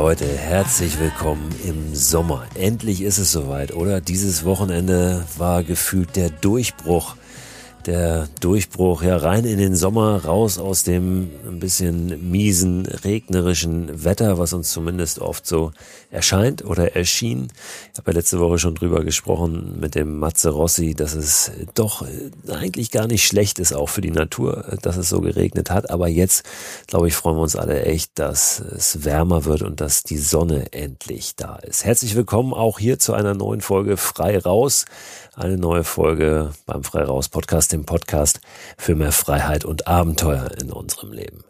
Leute, herzlich willkommen im Sommer. Endlich ist es soweit, oder? Dieses Wochenende war gefühlt der Durchbruch der Durchbruch ja rein in den Sommer, raus aus dem ein bisschen miesen, regnerischen Wetter, was uns zumindest oft so erscheint oder erschien. Ich habe ja letzte Woche schon drüber gesprochen mit dem Matze Rossi, dass es doch eigentlich gar nicht schlecht ist, auch für die Natur, dass es so geregnet hat. Aber jetzt, glaube ich, freuen wir uns alle echt, dass es wärmer wird und dass die Sonne endlich da ist. Herzlich willkommen auch hier zu einer neuen Folge Frei Raus eine neue Folge beim Freiraus Podcast, dem Podcast für mehr Freiheit und Abenteuer in unserem Leben.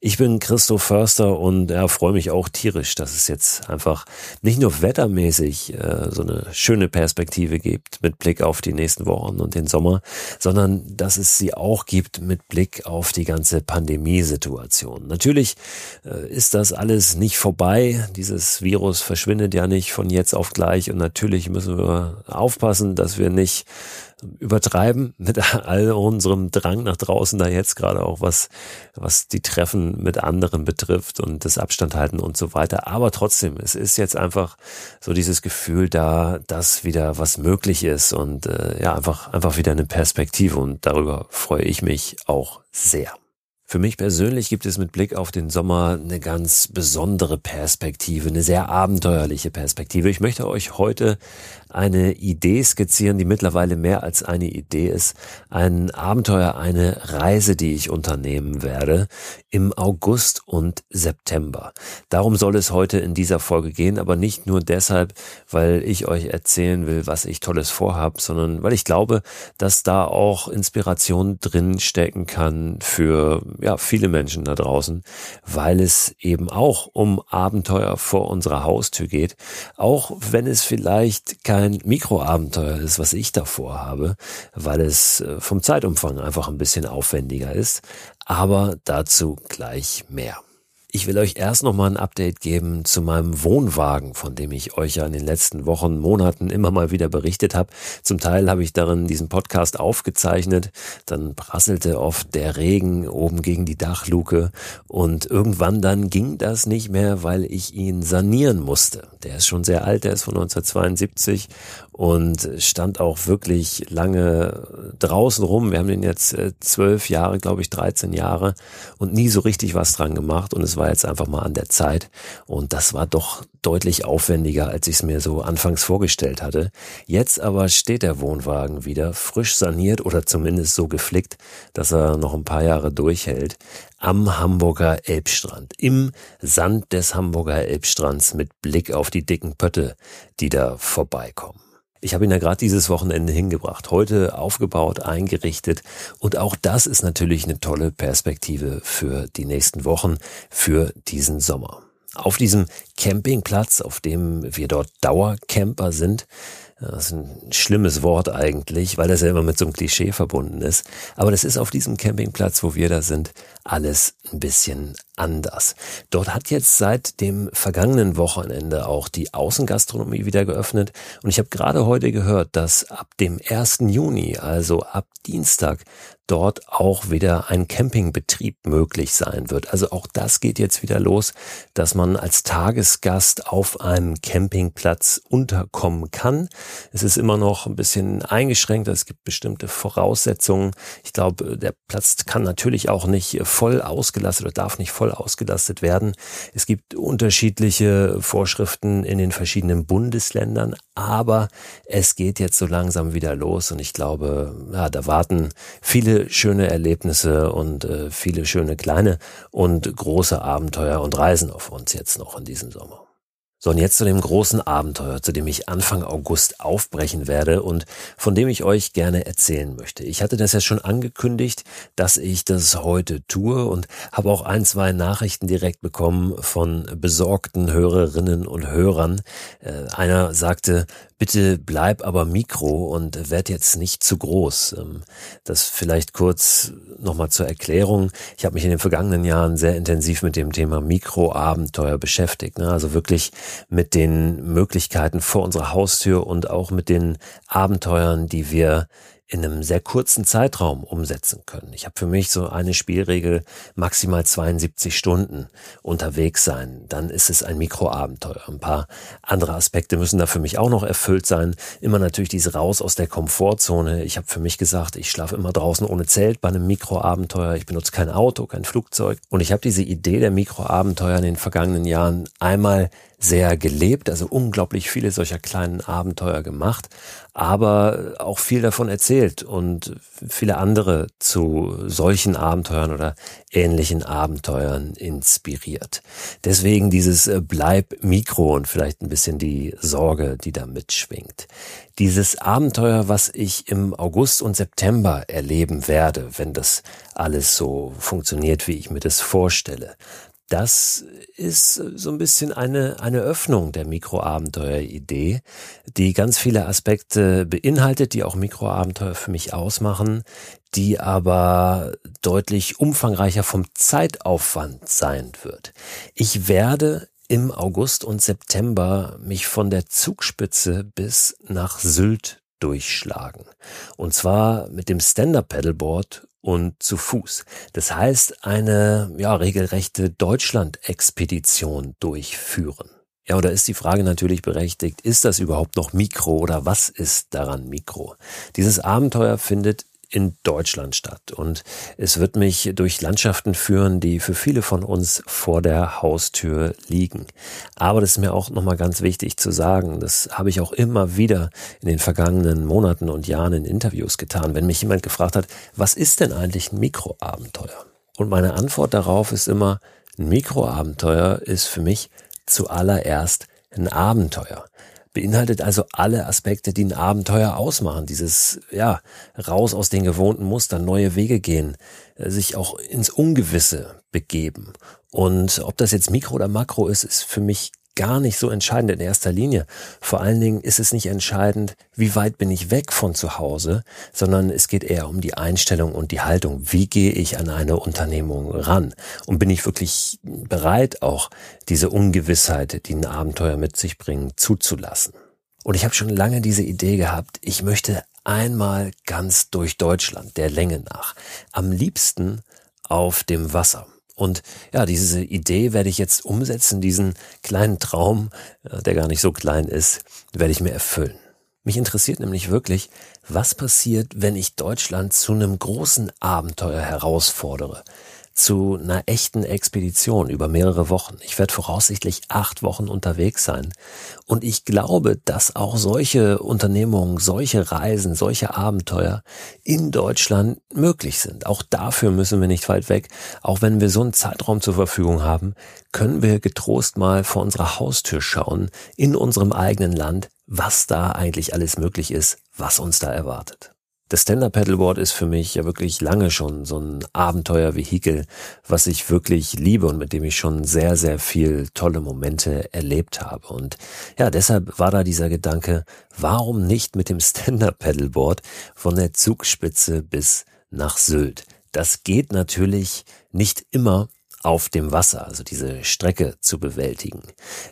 Ich bin Christoph Förster und ja, freue mich auch tierisch, dass es jetzt einfach nicht nur wettermäßig äh, so eine schöne Perspektive gibt mit Blick auf die nächsten Wochen und den Sommer, sondern dass es sie auch gibt mit Blick auf die ganze Pandemiesituation. Natürlich äh, ist das alles nicht vorbei. Dieses Virus verschwindet ja nicht von jetzt auf gleich und natürlich müssen wir aufpassen, dass wir nicht übertreiben mit all unserem Drang nach draußen da jetzt gerade auch was, was die Treffen mit anderen betrifft und das Abstand halten und so weiter. Aber trotzdem, es ist jetzt einfach so dieses Gefühl da, dass wieder was möglich ist und äh, ja, einfach, einfach wieder eine Perspektive und darüber freue ich mich auch sehr. Für mich persönlich gibt es mit Blick auf den Sommer eine ganz besondere Perspektive, eine sehr abenteuerliche Perspektive. Ich möchte euch heute eine Idee skizzieren, die mittlerweile mehr als eine Idee ist. Ein Abenteuer, eine Reise, die ich unternehmen werde im August und September. Darum soll es heute in dieser Folge gehen, aber nicht nur deshalb, weil ich euch erzählen will, was ich tolles vorhab, sondern weil ich glaube, dass da auch Inspiration drin stecken kann für ja, viele Menschen da draußen, weil es eben auch um Abenteuer vor unserer Haustür geht, auch wenn es vielleicht kein ein Mikroabenteuer ist, was ich davor habe, weil es äh, vom Zeitumfang einfach ein bisschen aufwendiger ist. Aber dazu gleich mehr. Ich will euch erst noch mal ein Update geben zu meinem Wohnwagen, von dem ich euch ja in den letzten Wochen, Monaten immer mal wieder berichtet habe. Zum Teil habe ich darin diesen Podcast aufgezeichnet. Dann prasselte oft der Regen oben gegen die Dachluke und irgendwann dann ging das nicht mehr, weil ich ihn sanieren musste. Der ist schon sehr alt, der ist von 1972 und stand auch wirklich lange draußen rum. Wir haben den jetzt äh, zwölf Jahre, glaube ich, 13 Jahre und nie so richtig was dran gemacht. Und es war jetzt einfach mal an der Zeit. Und das war doch deutlich aufwendiger, als ich es mir so anfangs vorgestellt hatte. Jetzt aber steht der Wohnwagen wieder frisch saniert oder zumindest so geflickt, dass er noch ein paar Jahre durchhält am Hamburger Elbstrand, im Sand des Hamburger Elbstrands mit Blick auf die dicken Pötte, die da vorbeikommen. Ich habe ihn ja gerade dieses Wochenende hingebracht, heute aufgebaut, eingerichtet und auch das ist natürlich eine tolle Perspektive für die nächsten Wochen, für diesen Sommer. Auf diesem Campingplatz, auf dem wir dort Dauercamper sind, das ist ein schlimmes Wort eigentlich, weil das ja immer mit so einem Klischee verbunden ist. Aber das ist auf diesem Campingplatz, wo wir da sind, alles ein bisschen anders. Dort hat jetzt seit dem vergangenen Wochenende auch die Außengastronomie wieder geöffnet. Und ich habe gerade heute gehört, dass ab dem 1. Juni, also ab Dienstag, dort auch wieder ein Campingbetrieb möglich sein wird. Also auch das geht jetzt wieder los, dass man als Tagesgast auf einem Campingplatz unterkommen kann. Es ist immer noch ein bisschen eingeschränkt, es gibt bestimmte Voraussetzungen. Ich glaube, der Platz kann natürlich auch nicht voll ausgelastet oder darf nicht voll ausgelastet werden. Es gibt unterschiedliche Vorschriften in den verschiedenen Bundesländern, aber es geht jetzt so langsam wieder los und ich glaube, ja, da warten viele schöne Erlebnisse und äh, viele schöne kleine und große Abenteuer und Reisen auf uns jetzt noch in diesem Sommer. So, und jetzt zu dem großen Abenteuer, zu dem ich Anfang August aufbrechen werde und von dem ich euch gerne erzählen möchte. Ich hatte das ja schon angekündigt, dass ich das heute tue und habe auch ein, zwei Nachrichten direkt bekommen von besorgten Hörerinnen und Hörern. Äh, einer sagte, bitte bleib aber Mikro und werd jetzt nicht zu groß. Ähm, das vielleicht kurz nochmal zur Erklärung. Ich habe mich in den vergangenen Jahren sehr intensiv mit dem Thema Mikroabenteuer beschäftigt. Ne? Also wirklich mit den Möglichkeiten vor unserer Haustür und auch mit den Abenteuern, die wir in einem sehr kurzen Zeitraum umsetzen können. Ich habe für mich so eine Spielregel, maximal 72 Stunden unterwegs sein. Dann ist es ein Mikroabenteuer. Ein paar andere Aspekte müssen da für mich auch noch erfüllt sein. Immer natürlich diese raus aus der Komfortzone. Ich habe für mich gesagt, ich schlafe immer draußen ohne Zelt bei einem Mikroabenteuer. Ich benutze kein Auto, kein Flugzeug. Und ich habe diese Idee der Mikroabenteuer in den vergangenen Jahren einmal sehr gelebt, also unglaublich viele solcher kleinen Abenteuer gemacht, aber auch viel davon erzählt und viele andere zu solchen Abenteuern oder ähnlichen Abenteuern inspiriert. Deswegen dieses äh, Bleib Mikro und vielleicht ein bisschen die Sorge, die da mitschwingt. Dieses Abenteuer, was ich im August und September erleben werde, wenn das alles so funktioniert, wie ich mir das vorstelle, das ist so ein bisschen eine, eine Öffnung der Mikroabenteuer-Idee, die ganz viele Aspekte beinhaltet, die auch Mikroabenteuer für mich ausmachen, die aber deutlich umfangreicher vom Zeitaufwand sein wird. Ich werde im August und September mich von der Zugspitze bis nach Sylt durchschlagen. Und zwar mit dem Stand-Up-Paddleboard und zu Fuß. Das heißt, eine ja, regelrechte Deutschland-Expedition durchführen. Ja, oder ist die Frage natürlich berechtigt, ist das überhaupt noch Mikro oder was ist daran Mikro? Dieses Abenteuer findet in Deutschland statt. Und es wird mich durch Landschaften führen, die für viele von uns vor der Haustür liegen. Aber das ist mir auch nochmal ganz wichtig zu sagen. Das habe ich auch immer wieder in den vergangenen Monaten und Jahren in Interviews getan, wenn mich jemand gefragt hat, was ist denn eigentlich ein Mikroabenteuer? Und meine Antwort darauf ist immer, ein Mikroabenteuer ist für mich zuallererst ein Abenteuer beinhaltet also alle Aspekte, die ein Abenteuer ausmachen. Dieses, ja, raus aus den gewohnten Mustern, neue Wege gehen, äh, sich auch ins Ungewisse begeben. Und ob das jetzt Mikro oder Makro ist, ist für mich gar nicht so entscheidend in erster Linie. Vor allen Dingen ist es nicht entscheidend, wie weit bin ich weg von zu Hause, sondern es geht eher um die Einstellung und die Haltung. Wie gehe ich an eine Unternehmung ran? Und bin ich wirklich bereit, auch diese Ungewissheit, die ein Abenteuer mit sich bringt, zuzulassen? Und ich habe schon lange diese Idee gehabt, ich möchte einmal ganz durch Deutschland, der Länge nach, am liebsten auf dem Wasser. Und ja, diese Idee werde ich jetzt umsetzen, diesen kleinen Traum, äh, der gar nicht so klein ist, werde ich mir erfüllen. Mich interessiert nämlich wirklich, was passiert, wenn ich Deutschland zu einem großen Abenteuer herausfordere zu einer echten Expedition über mehrere Wochen. Ich werde voraussichtlich acht Wochen unterwegs sein. Und ich glaube, dass auch solche Unternehmungen, solche Reisen, solche Abenteuer in Deutschland möglich sind. Auch dafür müssen wir nicht weit weg. Auch wenn wir so einen Zeitraum zur Verfügung haben, können wir getrost mal vor unserer Haustür schauen, in unserem eigenen Land, was da eigentlich alles möglich ist, was uns da erwartet. Das Stand-Up-Paddleboard ist für mich ja wirklich lange schon so ein Abenteuervehikel, was ich wirklich liebe und mit dem ich schon sehr, sehr viel tolle Momente erlebt habe. Und ja, deshalb war da dieser Gedanke, warum nicht mit dem Stand-Up-Paddleboard von der Zugspitze bis nach Sylt? Das geht natürlich nicht immer auf dem Wasser, also diese Strecke zu bewältigen.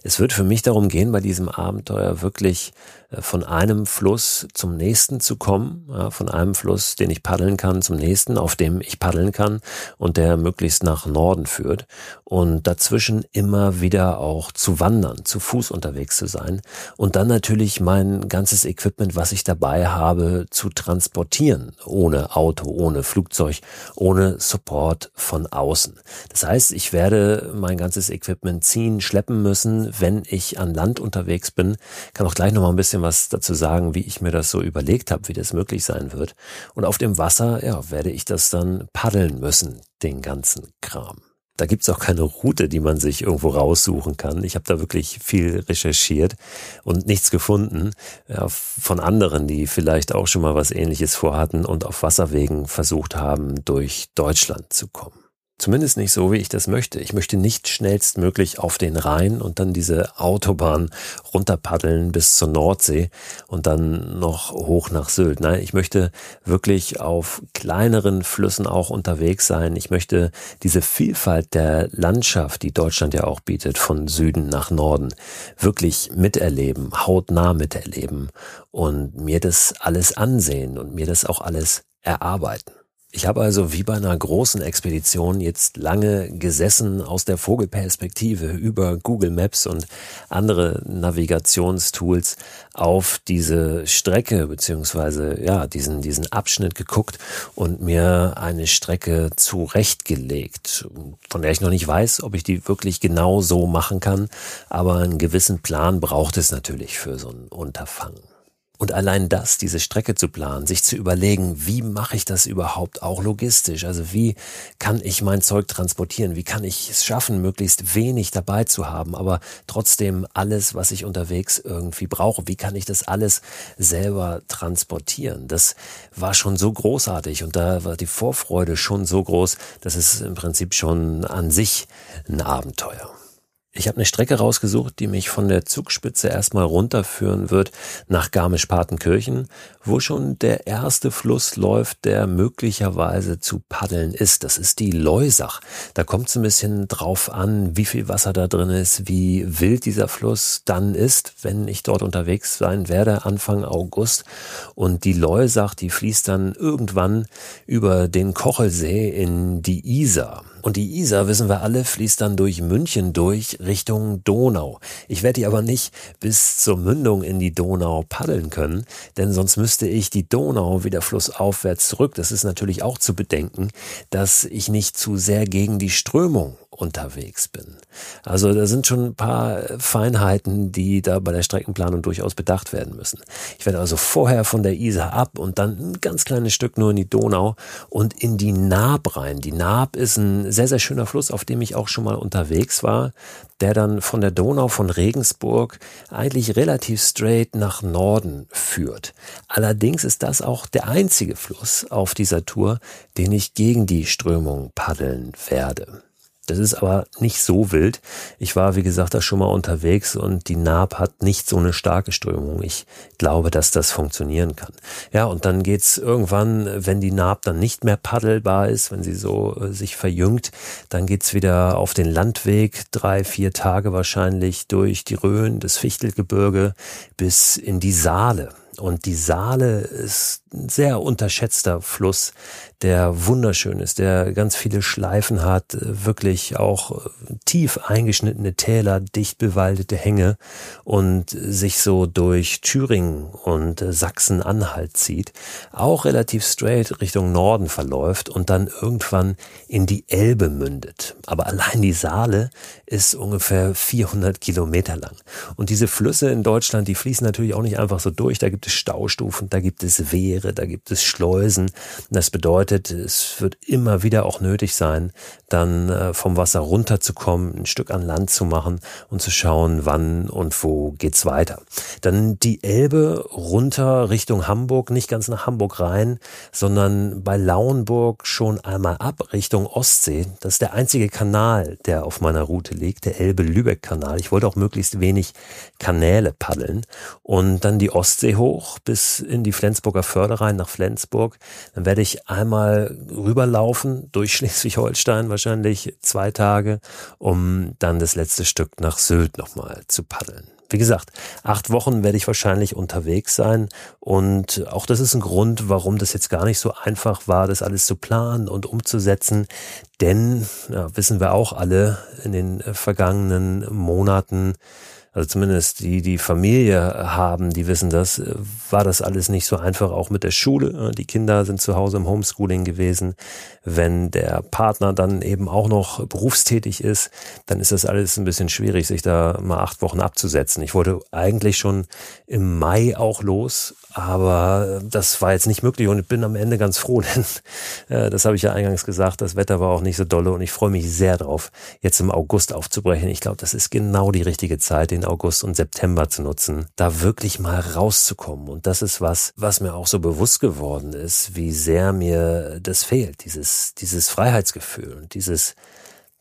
Es wird für mich darum gehen, bei diesem Abenteuer wirklich äh, von einem Fluss zum nächsten zu kommen, von einem Fluss, den ich paddeln kann, zum nächsten, auf dem ich paddeln kann und der möglichst nach Norden führt und dazwischen immer wieder auch zu wandern, zu Fuß unterwegs zu sein und dann natürlich mein ganzes Equipment, was ich dabei habe, zu transportieren, ohne Auto, ohne Flugzeug, ohne Support von außen. Das heißt, ich werde mein ganzes Equipment ziehen, schleppen müssen, wenn ich an Land unterwegs bin, kann auch gleich noch mal ein bisschen was dazu sagen, wie ich mir das so überlegt habe, wie das möglich sein wird. Und auf dem Wasser, ja, werde ich das dann paddeln müssen, den ganzen Kram. Da gibt's auch keine Route, die man sich irgendwo raussuchen kann. Ich habe da wirklich viel recherchiert und nichts gefunden ja, von anderen, die vielleicht auch schon mal was Ähnliches vorhatten und auf Wasserwegen versucht haben, durch Deutschland zu kommen. Zumindest nicht so, wie ich das möchte. Ich möchte nicht schnellstmöglich auf den Rhein und dann diese Autobahn runterpaddeln bis zur Nordsee und dann noch hoch nach Sylt. Nein, ich möchte wirklich auf kleineren Flüssen auch unterwegs sein. Ich möchte diese Vielfalt der Landschaft, die Deutschland ja auch bietet, von Süden nach Norden, wirklich miterleben, hautnah miterleben und mir das alles ansehen und mir das auch alles erarbeiten. Ich habe also wie bei einer großen Expedition jetzt lange gesessen aus der Vogelperspektive über Google Maps und andere Navigationstools auf diese Strecke beziehungsweise ja diesen diesen Abschnitt geguckt und mir eine Strecke zurechtgelegt, von der ich noch nicht weiß, ob ich die wirklich genau so machen kann, aber einen gewissen Plan braucht es natürlich für so ein Unterfangen. Und allein das, diese Strecke zu planen, sich zu überlegen, wie mache ich das überhaupt auch logistisch? Also wie kann ich mein Zeug transportieren? Wie kann ich es schaffen, möglichst wenig dabei zu haben, aber trotzdem alles, was ich unterwegs irgendwie brauche? Wie kann ich das alles selber transportieren? Das war schon so großartig und da war die Vorfreude schon so groß, dass es im Prinzip schon an sich ein Abenteuer. Ich habe eine Strecke rausgesucht, die mich von der Zugspitze erstmal runterführen wird nach Garmisch-Partenkirchen, wo schon der erste Fluss läuft, der möglicherweise zu paddeln ist. Das ist die Leusach. Da kommt es ein bisschen drauf an, wie viel Wasser da drin ist, wie wild dieser Fluss dann ist, wenn ich dort unterwegs sein werde, Anfang August. Und die Leusach, die fließt dann irgendwann über den Kochelsee in die Isar. Und die Isar, wissen wir alle, fließt dann durch München durch Richtung Donau. Ich werde die aber nicht bis zur Mündung in die Donau paddeln können, denn sonst müsste ich die Donau wieder flussaufwärts zurück. Das ist natürlich auch zu bedenken, dass ich nicht zu sehr gegen die Strömung unterwegs bin. Also da sind schon ein paar Feinheiten, die da bei der Streckenplanung durchaus bedacht werden müssen. Ich werde also vorher von der Isar ab und dann ein ganz kleines Stück nur in die Donau und in die Naab rein. Die Naab ist ein sehr, sehr schöner Fluss, auf dem ich auch schon mal unterwegs war, der dann von der Donau von Regensburg eigentlich relativ straight nach Norden führt. Allerdings ist das auch der einzige Fluss auf dieser Tour, den ich gegen die Strömung paddeln werde. Das ist aber nicht so wild. Ich war, wie gesagt, da schon mal unterwegs und die Naab hat nicht so eine starke Strömung. Ich glaube, dass das funktionieren kann. Ja, und dann geht's irgendwann, wenn die Naab dann nicht mehr paddelbar ist, wenn sie so äh, sich verjüngt, dann geht's wieder auf den Landweg, drei, vier Tage wahrscheinlich durch die Rhön, das Fichtelgebirge bis in die Saale. Und die Saale ist ein sehr unterschätzter Fluss, der wunderschön ist, der ganz viele Schleifen hat, wirklich auch tief eingeschnittene Täler, dicht bewaldete Hänge und sich so durch Thüringen und Sachsen-Anhalt zieht, auch relativ straight Richtung Norden verläuft und dann irgendwann in die Elbe mündet. Aber allein die Saale ist ungefähr 400 Kilometer lang. Und diese Flüsse in Deutschland, die fließen natürlich auch nicht einfach so durch. Da gibt es Staustufen, da gibt es Wehre, da gibt es Schleusen. Das bedeutet, es wird immer wieder auch nötig sein, dann äh, vom Wasser runterzukommen, ein Stück an Land zu machen und zu schauen, wann und wo geht's weiter. Dann die Elbe runter Richtung Hamburg, nicht ganz nach Hamburg rein, sondern bei Lauenburg schon einmal ab Richtung Ostsee. Das ist der einzige Kanal, der auf meiner Route liegt, der Elbe-Lübeck-Kanal. Ich wollte auch möglichst wenig Kanäle paddeln und dann die Ostsee hoch bis in die Flensburger Förde rein nach Flensburg. Dann werde ich einmal rüberlaufen durch Schleswig-Holstein, wahrscheinlich zwei Tage, um dann das letzte Stück nach Sylt nochmal zu paddeln. Wie gesagt, acht Wochen werde ich wahrscheinlich unterwegs sein und auch das ist ein Grund, warum das jetzt gar nicht so einfach war, das alles zu planen und umzusetzen. Denn, ja, wissen wir auch alle, in den vergangenen Monaten also zumindest die, die Familie haben, die wissen das, äh, war das alles nicht so einfach, auch mit der Schule. Die Kinder sind zu Hause im Homeschooling gewesen. Wenn der Partner dann eben auch noch berufstätig ist, dann ist das alles ein bisschen schwierig, sich da mal acht Wochen abzusetzen. Ich wollte eigentlich schon im Mai auch los, aber äh, das war jetzt nicht möglich und ich bin am Ende ganz froh, denn äh, das habe ich ja eingangs gesagt, das Wetter war auch nicht so dolle und ich freue mich sehr drauf, jetzt im August aufzubrechen. Ich glaube, das ist genau die richtige Zeit, den August und September zu nutzen, da wirklich mal rauszukommen. Und das ist was, was mir auch so bewusst geworden ist, wie sehr mir das fehlt, dieses, dieses Freiheitsgefühl und dieses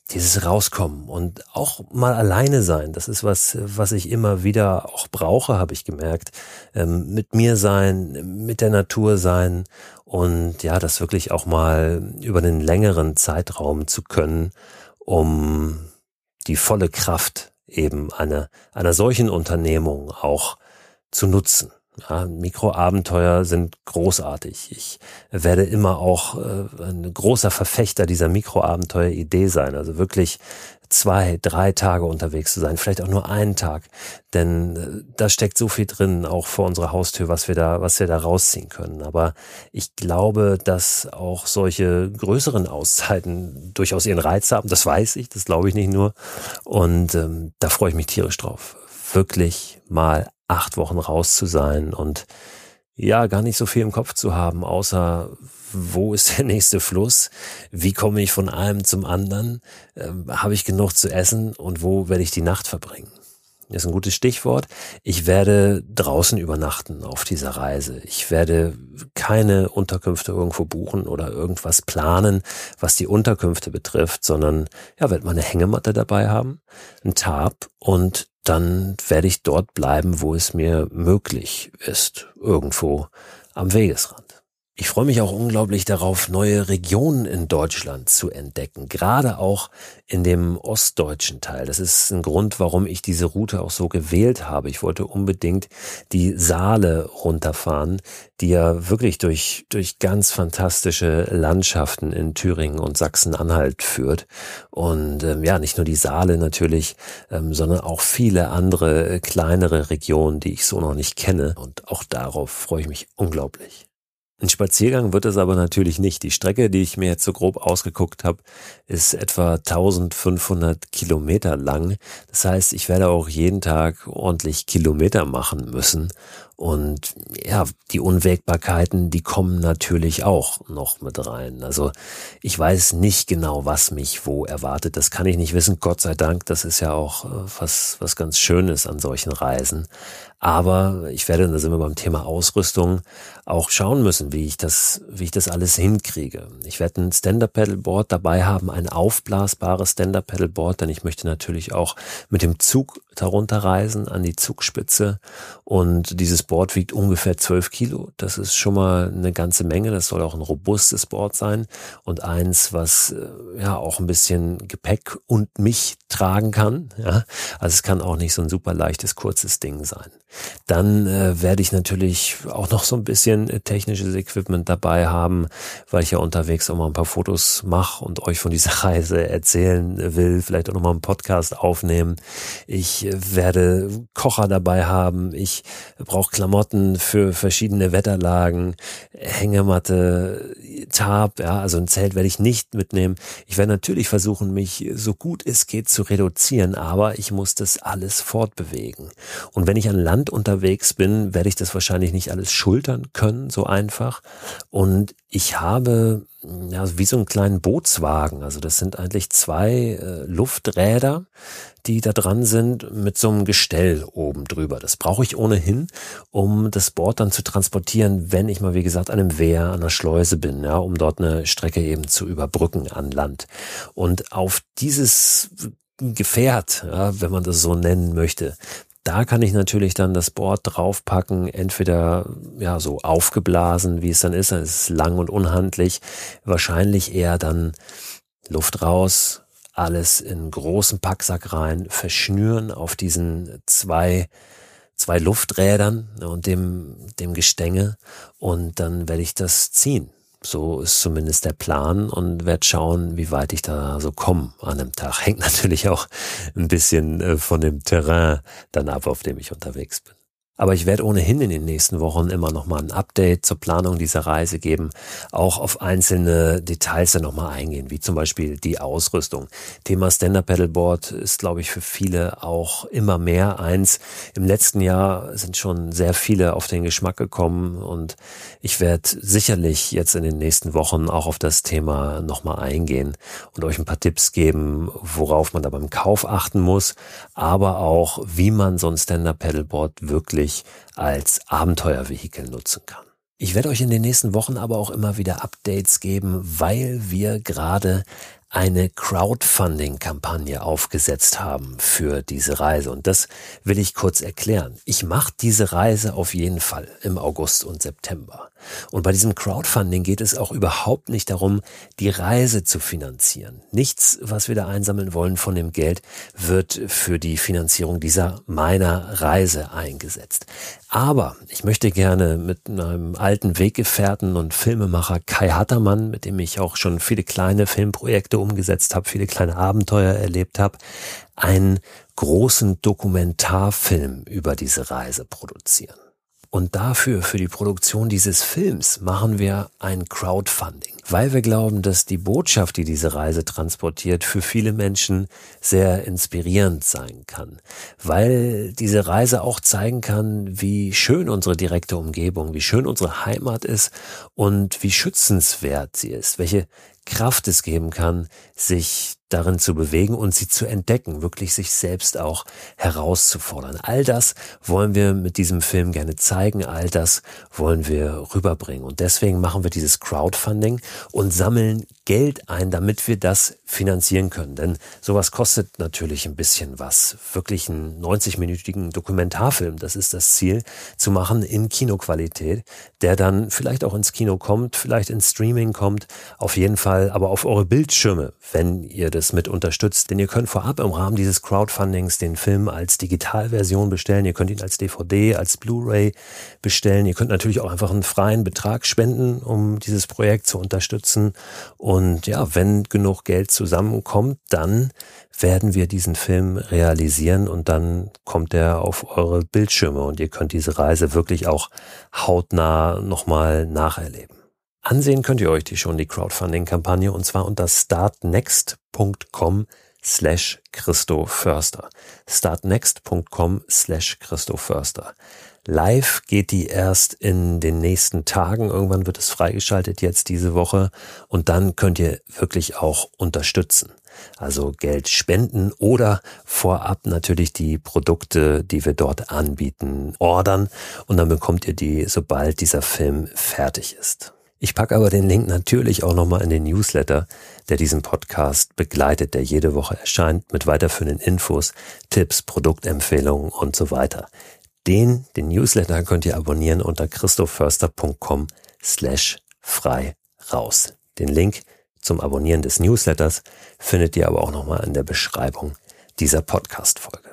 dieses Rauskommen und auch mal alleine sein, das ist was, was ich immer wieder auch brauche, habe ich gemerkt. Ähm, mit mir sein, mit der Natur sein und ja, das wirklich auch mal über einen längeren Zeitraum zu können, um die volle Kraft eben einer, einer solchen Unternehmung auch zu nutzen. Ja, Mikroabenteuer sind großartig. Ich werde immer auch äh, ein großer Verfechter dieser Mikroabenteuer-Idee sein. Also wirklich zwei, drei Tage unterwegs zu sein, vielleicht auch nur einen Tag. Denn äh, da steckt so viel drin, auch vor unserer Haustür, was wir da, was wir da rausziehen können. Aber ich glaube, dass auch solche größeren Auszeiten durchaus ihren Reiz haben. Das weiß ich, das glaube ich nicht nur. Und ähm, da freue ich mich tierisch drauf. Wirklich mal acht Wochen raus zu sein und ja, gar nicht so viel im Kopf zu haben, außer wo ist der nächste Fluss, wie komme ich von einem zum anderen, ähm, habe ich genug zu essen? Und wo werde ich die Nacht verbringen. Ist ein gutes Stichwort. Ich werde draußen übernachten auf dieser Reise. Ich werde keine Unterkünfte irgendwo buchen oder irgendwas planen, was die Unterkünfte betrifft, sondern ja, werde meine Hängematte dabei haben, ein Tarp und dann werde ich dort bleiben, wo es mir möglich ist, irgendwo am Wegesrand. Ich freue mich auch unglaublich darauf, neue Regionen in Deutschland zu entdecken, gerade auch in dem ostdeutschen Teil. Das ist ein Grund, warum ich diese Route auch so gewählt habe. Ich wollte unbedingt die Saale runterfahren, die ja wirklich durch, durch ganz fantastische Landschaften in Thüringen und Sachsen-Anhalt führt. Und ähm, ja, nicht nur die Saale natürlich, ähm, sondern auch viele andere kleinere Regionen, die ich so noch nicht kenne. Und auch darauf freue ich mich unglaublich. Ein Spaziergang wird es aber natürlich nicht. Die Strecke, die ich mir jetzt so grob ausgeguckt habe, ist etwa 1500 Kilometer lang. Das heißt, ich werde auch jeden Tag ordentlich Kilometer machen müssen. Und ja, die Unwägbarkeiten, die kommen natürlich auch noch mit rein. Also ich weiß nicht genau, was mich wo erwartet. Das kann ich nicht wissen. Gott sei Dank. Das ist ja auch äh, was, was ganz Schönes an solchen Reisen. Aber ich werde, da sind wir beim Thema Ausrüstung, auch schauen müssen, wie ich das, wie ich das alles hinkriege. Ich werde ein Stand-Up-Paddleboard dabei haben, ein aufblasbares Stand-Up-Paddleboard, denn ich möchte natürlich auch mit dem Zug darunter reisen an die Zugspitze. Und dieses Board wiegt ungefähr 12 Kilo. Das ist schon mal eine ganze Menge. Das soll auch ein robustes Board sein und eins, was äh, ja auch ein bisschen Gepäck und mich tragen kann. Ja, also es kann auch nicht so ein super leichtes, kurzes Ding sein. Dann äh, werde ich natürlich auch noch so ein bisschen äh, technisches Equipment dabei haben, weil ich ja unterwegs auch mal ein paar Fotos mache und euch von dieser Reise erzählen will, vielleicht auch noch mal einen Podcast aufnehmen. Ich äh, werde Kocher dabei haben. Ich brauche Klamotten für verschiedene Wetterlagen, Hängematte, Tarp, ja, also ein Zelt werde ich nicht mitnehmen. Ich werde natürlich versuchen, mich so gut es geht zu reduzieren, aber ich muss das alles fortbewegen. Und wenn ich an Land unterwegs bin, werde ich das wahrscheinlich nicht alles schultern können, so einfach. Und ich habe ja, wie so einen kleinen Bootswagen. Also das sind eigentlich zwei äh, Lufträder, die da dran sind mit so einem Gestell oben drüber. Das brauche ich ohnehin, um das Board dann zu transportieren, wenn ich mal, wie gesagt, an einem Wehr, an einer Schleuse bin, ja, um dort eine Strecke eben zu überbrücken an Land. Und auf dieses Gefährt, ja, wenn man das so nennen möchte, da kann ich natürlich dann das Board draufpacken, entweder ja so aufgeblasen, wie es dann ist, dann ist es lang und unhandlich, wahrscheinlich eher dann Luft raus, alles in großen Packsack rein, verschnüren auf diesen zwei zwei Lufträdern und dem dem Gestänge. Und dann werde ich das ziehen. So ist zumindest der Plan und werde schauen, wie weit ich da so komme an einem Tag. Hängt natürlich auch ein bisschen äh, von dem Terrain dann ab, auf dem ich unterwegs bin. Aber ich werde ohnehin in den nächsten Wochen immer noch mal ein Update zur Planung dieser Reise geben, auch auf einzelne Details dann noch mal eingehen, wie zum Beispiel die Ausrüstung. Thema Stand-Up Paddleboard ist, glaube ich, für viele auch immer mehr eins. Im letzten Jahr sind schon sehr viele auf den Geschmack gekommen und ich werde sicherlich jetzt in den nächsten Wochen auch auf das Thema noch mal eingehen und euch ein paar Tipps geben, worauf man da beim Kauf achten muss, aber auch, wie man so ein Stand-Up Paddleboard wirklich wirklich als Abenteuervehikel nutzen kann. Ich werde euch in den nächsten Wochen aber auch immer wieder Updates geben, weil wir gerade eine Crowdfunding-Kampagne aufgesetzt haben für diese Reise. Und das will ich kurz erklären. Ich mache diese Reise auf jeden Fall im August und September. Und bei diesem Crowdfunding geht es auch überhaupt nicht darum, die Reise zu finanzieren. Nichts, was wir da einsammeln wollen von dem Geld, wird für die Finanzierung dieser meiner Reise eingesetzt. Aber ich möchte gerne mit einem alten Weggefährten und Filmemacher Kai Hattermann, mit dem ich auch schon viele kleine Filmprojekte umgesetzt habe, viele kleine Abenteuer erlebt habe, einen großen Dokumentarfilm über diese Reise produzieren. Und dafür, für die Produktion dieses Films, machen wir ein Crowdfunding, weil wir glauben, dass die Botschaft, die diese Reise transportiert, für viele Menschen sehr inspirierend sein kann, weil diese Reise auch zeigen kann, wie schön unsere direkte Umgebung, wie schön unsere Heimat ist und wie schützenswert sie ist, welche Kraft es geben kann, sich darin zu bewegen und sie zu entdecken, wirklich sich selbst auch herauszufordern. All das wollen wir mit diesem Film gerne zeigen, all das wollen wir rüberbringen. Und deswegen machen wir dieses Crowdfunding und sammeln Geld ein, damit wir das finanzieren können. Denn sowas kostet natürlich ein bisschen was. Wirklich einen 90-minütigen Dokumentarfilm, das ist das Ziel, zu machen in Kinoqualität, der dann vielleicht auch ins Kino kommt, vielleicht ins Streaming kommt, auf jeden Fall aber auf eure Bildschirme, wenn ihr das das mit unterstützt. Denn ihr könnt vorab im Rahmen dieses Crowdfundings den Film als Digitalversion bestellen. Ihr könnt ihn als DVD, als Blu-ray bestellen. Ihr könnt natürlich auch einfach einen freien Betrag spenden, um dieses Projekt zu unterstützen. Und ja, wenn genug Geld zusammenkommt, dann werden wir diesen Film realisieren und dann kommt er auf eure Bildschirme und ihr könnt diese Reise wirklich auch hautnah nochmal nacherleben. Ansehen könnt ihr euch die schon, die Crowdfunding-Kampagne, und zwar unter startnext.com slash Christo Förster. startnext.com slash Christo Förster. Live geht die erst in den nächsten Tagen. Irgendwann wird es freigeschaltet jetzt diese Woche. Und dann könnt ihr wirklich auch unterstützen. Also Geld spenden oder vorab natürlich die Produkte, die wir dort anbieten, ordern. Und dann bekommt ihr die, sobald dieser Film fertig ist. Ich packe aber den Link natürlich auch nochmal in den Newsletter, der diesen Podcast begleitet, der jede Woche erscheint, mit weiterführenden Infos, Tipps, Produktempfehlungen und so weiter. Den, den Newsletter könnt ihr abonnieren unter christophörster.com slash frei raus. Den Link zum Abonnieren des Newsletters findet ihr aber auch nochmal in der Beschreibung dieser Podcast-Folge.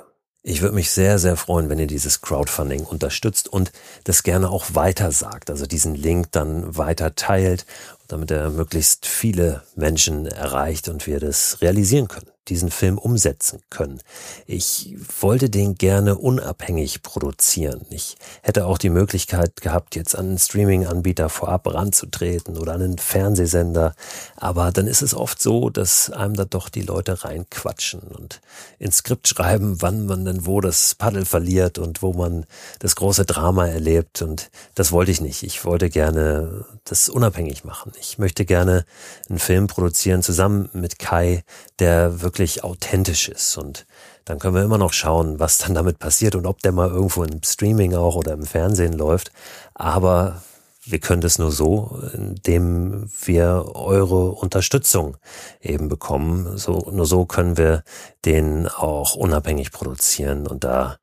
Ich würde mich sehr, sehr freuen, wenn ihr dieses Crowdfunding unterstützt und das gerne auch weiter sagt, also diesen Link dann weiter teilt, damit er möglichst viele Menschen erreicht und wir das realisieren können diesen Film umsetzen können. Ich wollte den gerne unabhängig produzieren. Ich hätte auch die Möglichkeit gehabt, jetzt an einen Streaming-Anbieter vorab ranzutreten oder an einen Fernsehsender. Aber dann ist es oft so, dass einem da doch die Leute reinquatschen und ins Skript schreiben, wann man denn wo das Paddel verliert und wo man das große Drama erlebt. Und das wollte ich nicht. Ich wollte gerne das unabhängig machen. Ich möchte gerne einen Film produzieren zusammen mit Kai, der wirklich wirklich authentisch ist. Und dann können wir immer noch schauen, was dann damit passiert und ob der mal irgendwo im Streaming auch oder im Fernsehen läuft. Aber wir können das nur so, indem wir eure Unterstützung eben bekommen. So, nur so können wir den auch unabhängig produzieren und da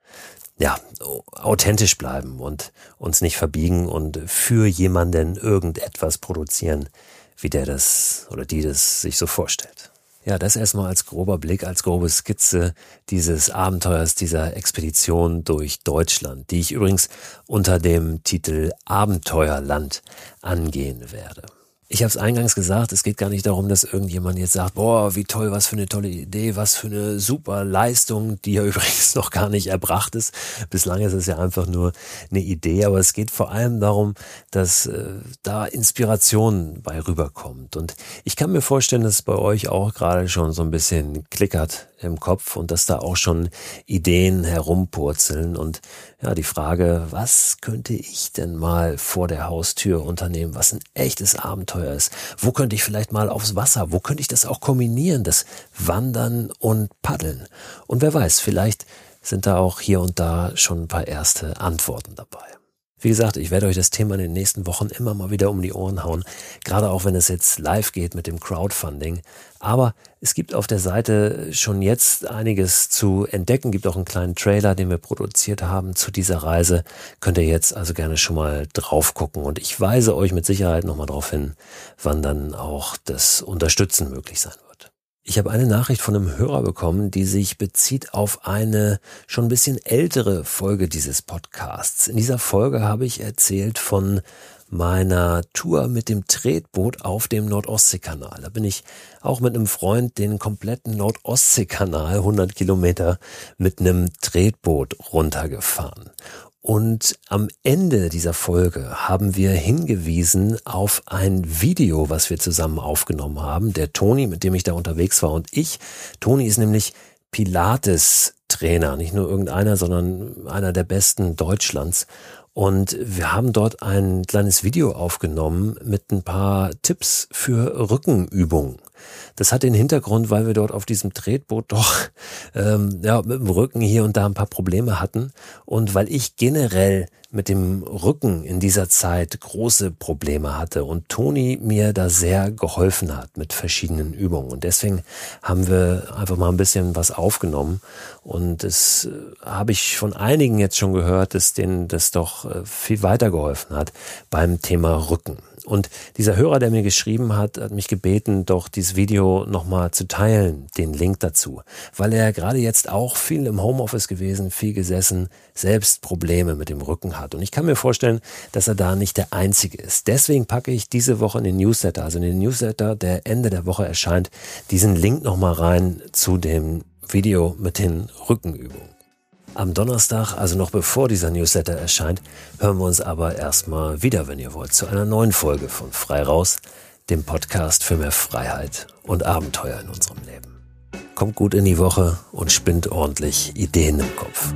ja, authentisch bleiben und uns nicht verbiegen und für jemanden irgendetwas produzieren, wie der das oder die das sich so vorstellt. Ja, das erstmal als grober Blick, als grobe Skizze dieses Abenteuers, dieser Expedition durch Deutschland, die ich übrigens unter dem Titel Abenteuerland angehen werde. Ich habe es eingangs gesagt, es geht gar nicht darum, dass irgendjemand jetzt sagt, boah, wie toll, was für eine tolle Idee, was für eine super Leistung, die ja übrigens noch gar nicht erbracht ist. Bislang ist es ja einfach nur eine Idee, aber es geht vor allem darum, dass äh, da Inspiration bei rüberkommt. Und ich kann mir vorstellen, dass es bei euch auch gerade schon so ein bisschen klickert im Kopf und dass da auch schon Ideen herumpurzeln. Und ja, die Frage, was könnte ich denn mal vor der Haustür unternehmen, was ein echtes Abenteuer ist? Wo könnte ich vielleicht mal aufs Wasser? Wo könnte ich das auch kombinieren, das Wandern und Paddeln? Und wer weiß, vielleicht sind da auch hier und da schon ein paar erste Antworten dabei. Wie gesagt, ich werde euch das Thema in den nächsten Wochen immer mal wieder um die Ohren hauen, gerade auch wenn es jetzt live geht mit dem Crowdfunding. Aber es gibt auf der Seite schon jetzt einiges zu entdecken, gibt auch einen kleinen Trailer, den wir produziert haben zu dieser Reise. Könnt ihr jetzt also gerne schon mal drauf gucken und ich weise euch mit Sicherheit nochmal darauf hin, wann dann auch das Unterstützen möglich sein wird. Ich habe eine Nachricht von einem Hörer bekommen, die sich bezieht auf eine schon ein bisschen ältere Folge dieses Podcasts. In dieser Folge habe ich erzählt von meiner Tour mit dem Tretboot auf dem Nordostseekanal. Da bin ich auch mit einem Freund den kompletten Nordostseekanal 100 Kilometer mit einem Tretboot runtergefahren. Und am Ende dieser Folge haben wir hingewiesen auf ein Video, was wir zusammen aufgenommen haben. Der Toni, mit dem ich da unterwegs war und ich. Toni ist nämlich Pilates-Trainer, nicht nur irgendeiner, sondern einer der besten Deutschlands. Und wir haben dort ein kleines Video aufgenommen mit ein paar Tipps für Rückenübungen. Das hat den Hintergrund, weil wir dort auf diesem Tretboot doch ähm, ja, mit dem Rücken hier und da ein paar Probleme hatten und weil ich generell mit dem Rücken in dieser Zeit große Probleme hatte und Toni mir da sehr geholfen hat mit verschiedenen Übungen. Und deswegen haben wir einfach mal ein bisschen was aufgenommen. Und das äh, habe ich von einigen jetzt schon gehört, dass denen das doch äh, viel weitergeholfen hat beim Thema Rücken. Und dieser Hörer, der mir geschrieben hat, hat mich gebeten, doch dieses Video nochmal zu teilen, den Link dazu, weil er gerade jetzt auch viel im Homeoffice gewesen, viel gesessen, selbst Probleme mit dem Rücken hat. Und ich kann mir vorstellen, dass er da nicht der Einzige ist. Deswegen packe ich diese Woche in den Newsletter, also in den Newsletter, der Ende der Woche erscheint, diesen Link nochmal rein zu dem Video mit den Rückenübungen. Am Donnerstag, also noch bevor dieser Newsletter erscheint, hören wir uns aber erstmal wieder, wenn ihr wollt, zu einer neuen Folge von Frei Raus, dem Podcast für mehr Freiheit und Abenteuer in unserem Leben. Kommt gut in die Woche und spinnt ordentlich Ideen im Kopf.